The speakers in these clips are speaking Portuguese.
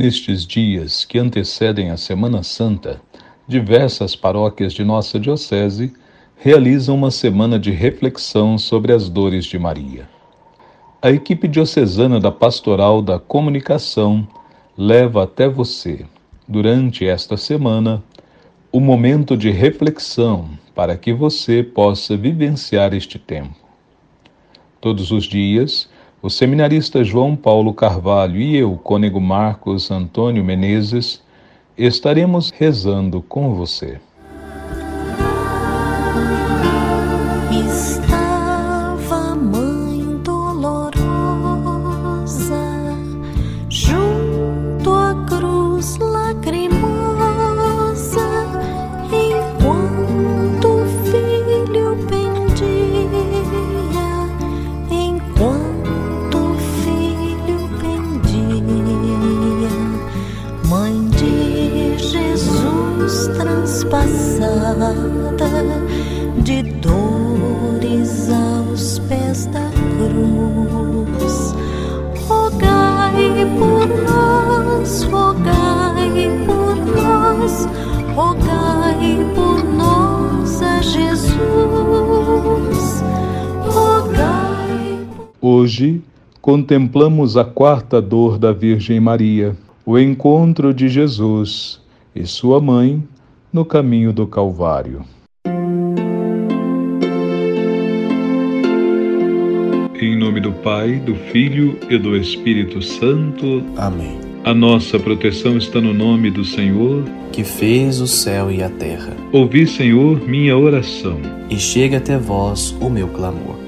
Nestes dias que antecedem a Semana Santa, diversas paróquias de nossa Diocese realizam uma semana de reflexão sobre as dores de Maria. A equipe diocesana da Pastoral da Comunicação leva até você, durante esta semana, o momento de reflexão para que você possa vivenciar este tempo. Todos os dias, o seminarista João Paulo Carvalho e eu, cônego Marcos Antônio Menezes, estaremos rezando com você. Contemplamos a quarta dor da Virgem Maria, o encontro de Jesus e sua mãe no caminho do Calvário. Em nome do Pai, do Filho e do Espírito Santo. Amém. A nossa proteção está no nome do Senhor, que fez o céu e a terra. Ouvi, Senhor, minha oração. E chega até vós o meu clamor.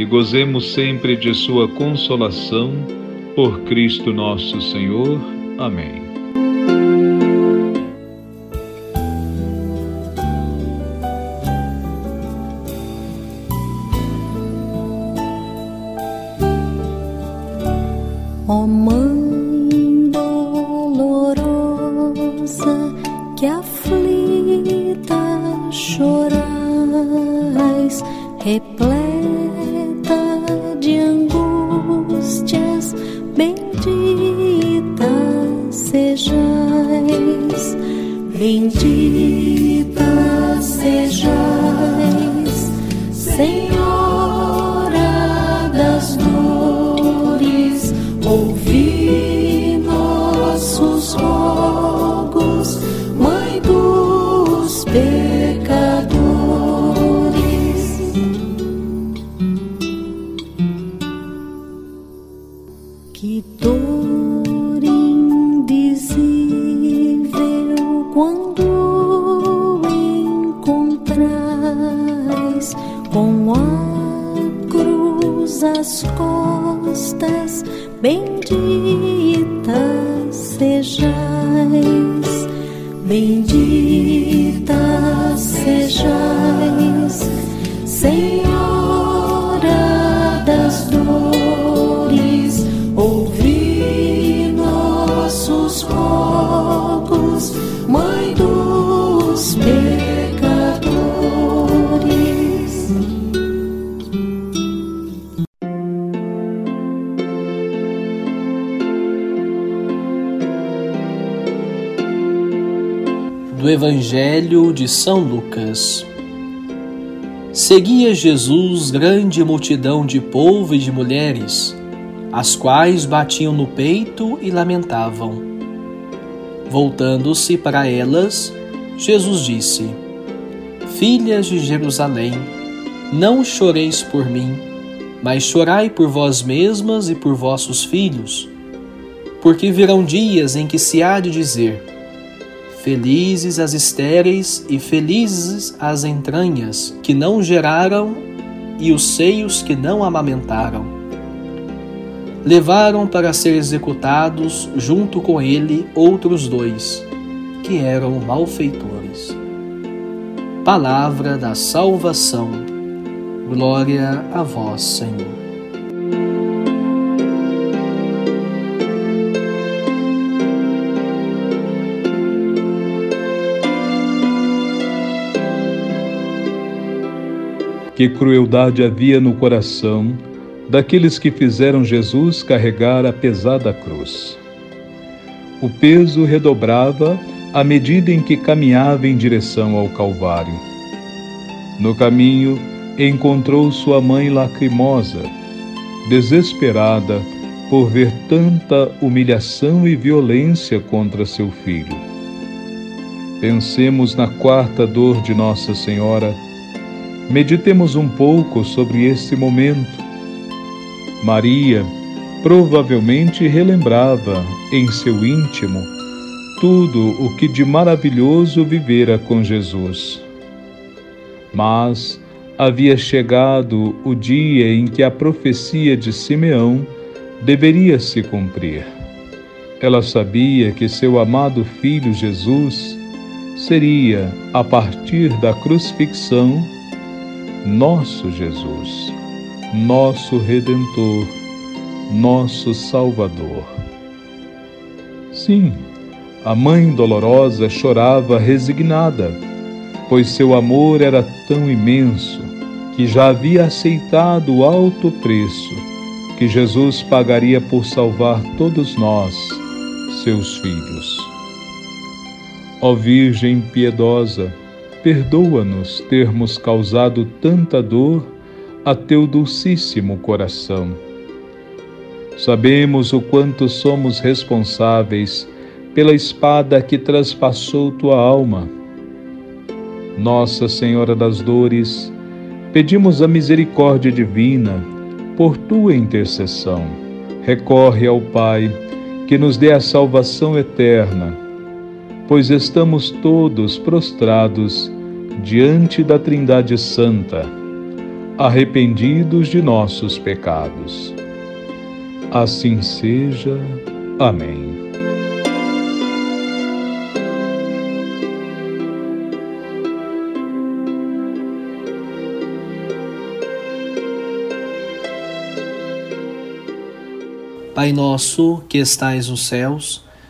e gozemos sempre de Sua consolação, por Cristo nosso Senhor. Amém. Ó Mãe dolorosa que aflita chorais, repleta bendita bendita sejais, bendita Evangelho de São Lucas. Seguia Jesus grande multidão de povo e de mulheres, as quais batiam no peito e lamentavam. Voltando-se para elas, Jesus disse: Filhas de Jerusalém, não choreis por mim, mas chorai por vós mesmas e por vossos filhos, porque virão dias em que se há de dizer: Felizes as estéreis e felizes as entranhas que não geraram e os seios que não amamentaram. levaram para ser executados junto com ele outros dois, que eram malfeitores. Palavra da salvação. Glória a vós, Senhor. Que crueldade havia no coração daqueles que fizeram Jesus carregar a pesada cruz. O peso redobrava à medida em que caminhava em direção ao Calvário. No caminho, encontrou sua mãe lacrimosa, desesperada por ver tanta humilhação e violência contra seu filho. Pensemos na quarta dor de Nossa Senhora. Meditemos um pouco sobre esse momento Maria provavelmente relembrava em seu íntimo tudo o que de maravilhoso vivera com Jesus. Mas havia chegado o dia em que a profecia de Simeão deveria se cumprir. Ela sabia que seu amado filho Jesus seria, a partir da crucifixão, nosso Jesus nosso Redentor, nosso Salvador. Sim, a mãe dolorosa chorava resignada, pois seu amor era tão imenso que já havia aceitado o alto preço que Jesus pagaria por salvar todos nós, seus filhos. Ó Virgem piedosa, perdoa-nos termos causado tanta dor a teu dulcíssimo coração. Sabemos o quanto somos responsáveis pela espada que traspassou tua alma. Nossa Senhora das Dores, pedimos a misericórdia divina por tua intercessão. Recorre ao Pai que nos dê a salvação eterna, pois estamos todos prostrados diante da Trindade Santa arrependidos de nossos pecados. Assim seja. Amém. Pai nosso que estais nos céus,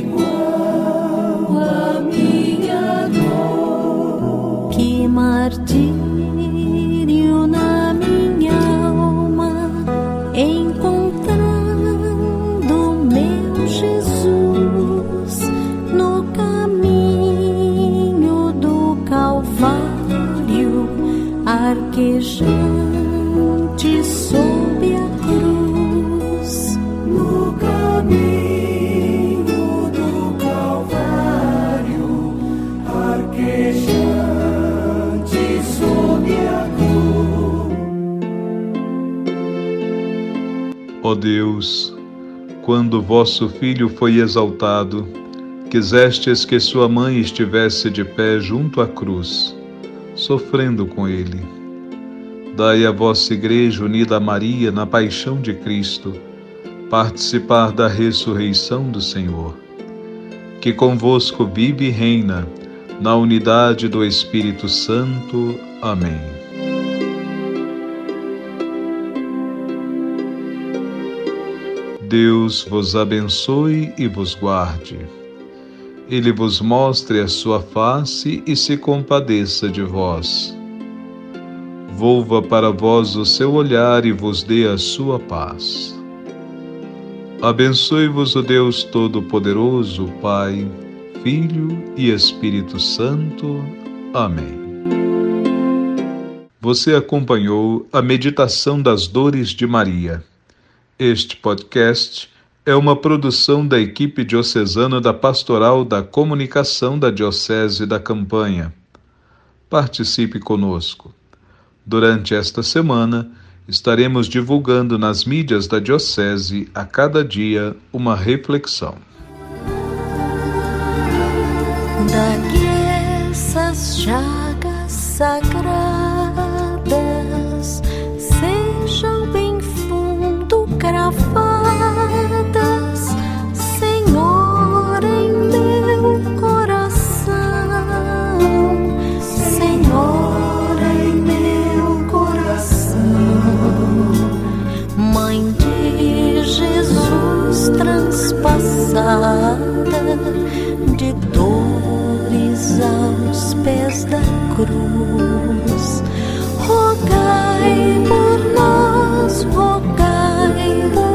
igual a minha dor que martir. Deus, quando vosso Filho foi exaltado, quisestes que sua mãe estivesse de pé junto à cruz, sofrendo com ele. Dai a vossa Igreja unida a Maria na paixão de Cristo, participar da ressurreição do Senhor, que convosco vive e reina, na unidade do Espírito Santo. Amém. Deus vos abençoe e vos guarde. Ele vos mostre a sua face e se compadeça de vós. Volva para vós o seu olhar e vos dê a sua paz. Abençoe-vos o Deus Todo-Poderoso, Pai, Filho e Espírito Santo. Amém. Você acompanhou a meditação das dores de Maria. Este podcast é uma produção da equipe diocesana da Pastoral da Comunicação da Diocese da Campanha. Participe conosco. Durante esta semana, estaremos divulgando nas mídias da Diocese a cada dia uma reflexão. Daqui essas chagas sagradas de dores aos pés da cruz. Rogai por nós, rogai por